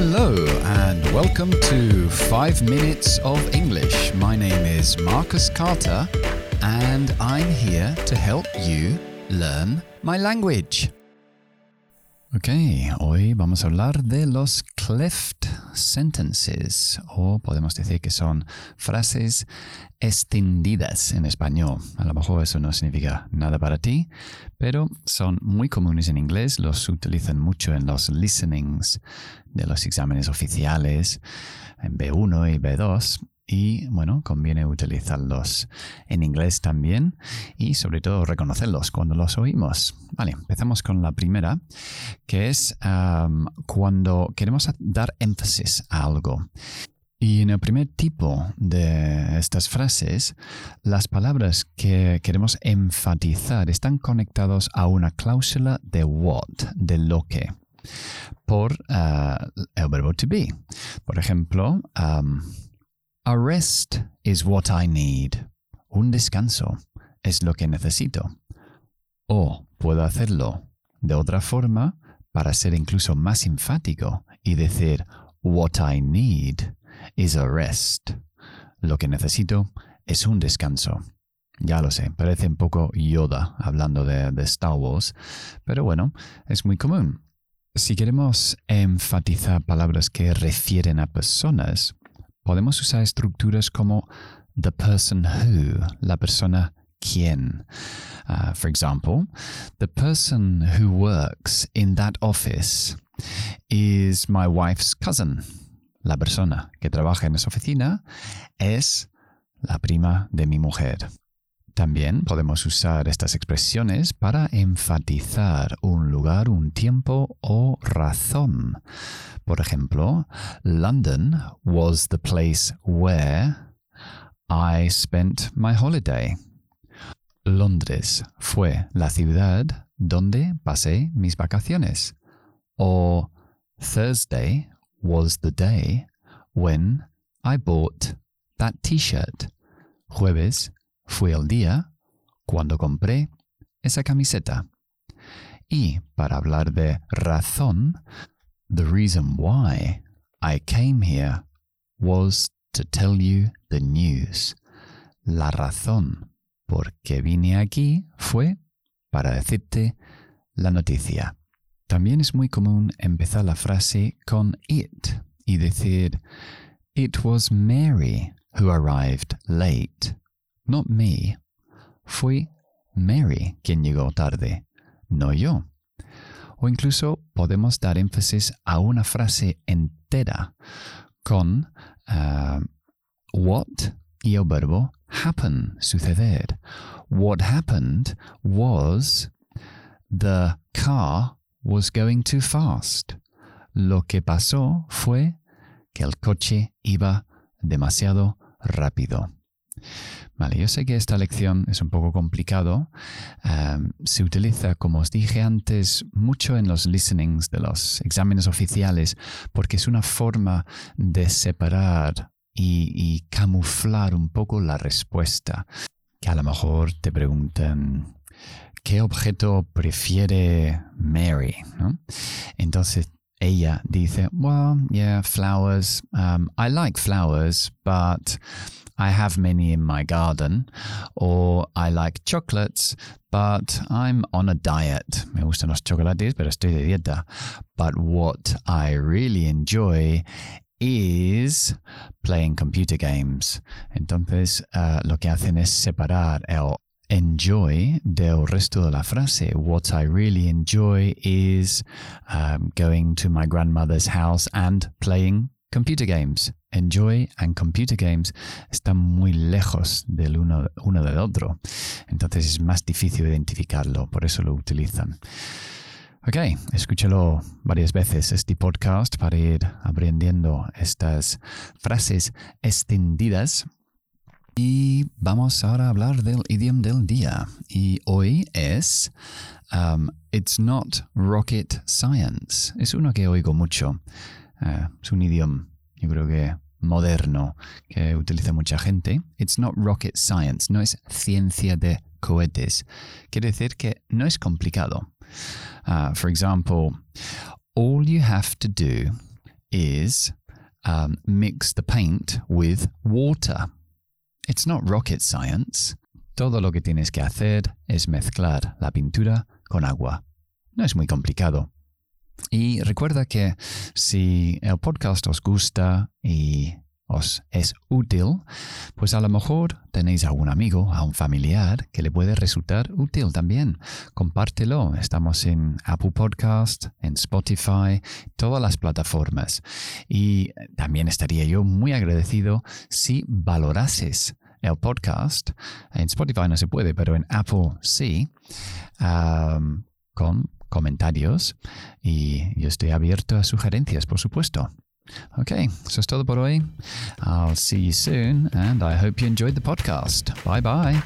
Hello and welcome to 5 Minutes of English. My name is Marcus Carter and I'm here to help you learn my language. Ok, hoy vamos a hablar de los cleft sentences, o podemos decir que son frases extendidas en español. A lo mejor eso no significa nada para ti, pero son muy comunes en inglés, los utilizan mucho en los listenings de los exámenes oficiales, en B1 y B2, y bueno, conviene utilizarlos en inglés también y sobre todo reconocerlos cuando los oímos. Vale, empezamos con la primera, que es cuando queremos dar énfasis a algo. Y en el primer tipo de estas frases, las palabras que queremos enfatizar están conectados a una cláusula de what, de lo que, por uh, el verbo to be. Por ejemplo, a rest is what I need. Un descanso es lo que necesito. O puedo hacerlo de otra forma para ser incluso más enfático y decir what I need is a rest. Lo que necesito es un descanso. Ya lo sé, parece un poco Yoda hablando de, de Star Wars, pero bueno, es muy común. Si queremos enfatizar palabras que refieren a personas, podemos usar estructuras como the person who, la persona quien. Uh, for example, the person who works in that office is my wife's cousin. La persona que trabaja en esa oficina es la prima de mi mujer. También podemos usar estas expresiones para enfatizar un lugar, un tiempo o razón. Por ejemplo, London was the place where I spent my holiday. Londres fue la ciudad donde pasé mis vacaciones. O Thursday was the day when I bought that t-shirt. Jueves fue el día cuando compré esa camiseta. Y para hablar de razón, the reason why I came here was to tell you the news. La razón por que vine aquí fue para decirte la noticia. También es muy común empezar la frase con it y decir It was Mary who arrived late. Not me. Fue Mary quien llegó tarde, no yo. O incluso podemos dar énfasis a una frase entera con uh, what y el verbo happen, suceder. What happened was the car was going too fast. Lo que pasó fue que el coche iba demasiado rápido. Vale, yo sé que esta lección es un poco complicado. se utiliza, como os dije antes, mucho en los listenings de los exámenes oficiales porque es una forma de separar y, camuflar un poco la respuesta. Que a lo mejor te preguntan, ¿qué objeto prefiere Mary? Entonces ella dice, well, yeah, flowers. Um, I like flowers, but I have many in my garden. Or I like chocolates, but I'm on a diet. Me gustan los chocolates, pero estoy de dieta. But what I really enjoy is playing computer games. Entonces, uh, lo que hacen es separar el enjoy del resto de la frase. What I really enjoy is um, going to my grandmother's house and playing computer games. Enjoy and computer games están muy lejos del uno, uno del otro. Entonces es más difícil identificarlo, por eso lo utilizan. Ok, escúchalo varias veces este podcast para ir aprendiendo estas frases extendidas y vamos ahora a hablar del idioma del día. Y hoy es um, It's not rocket science. Es uno que oigo mucho. Uh, es un idioma, yo creo que moderno, que utiliza mucha gente. It's not rocket science. No es ciencia de cohetes. Quiere decir que no es complicado. Uh, for example, all you have to do is um, mix the paint with water. It's not rocket science. Todo lo que tienes que hacer es mezclar la pintura con agua. No es muy complicado. Y recuerda que si el podcast os gusta y os es útil, pues a lo mejor tenéis a un amigo, a un familiar que le puede resultar útil también. Compártelo. Estamos en Apple Podcast, en Spotify, todas las plataformas. Y también estaría yo muy agradecido si valorases el podcast. En Spotify no se puede, pero en Apple sí. con comentarios. Y yo estoy abierto a sugerencias, por supuesto. Okay, eso es todo por hoy. I'll see you soon, and I hope you enjoyed the podcast. Bye bye.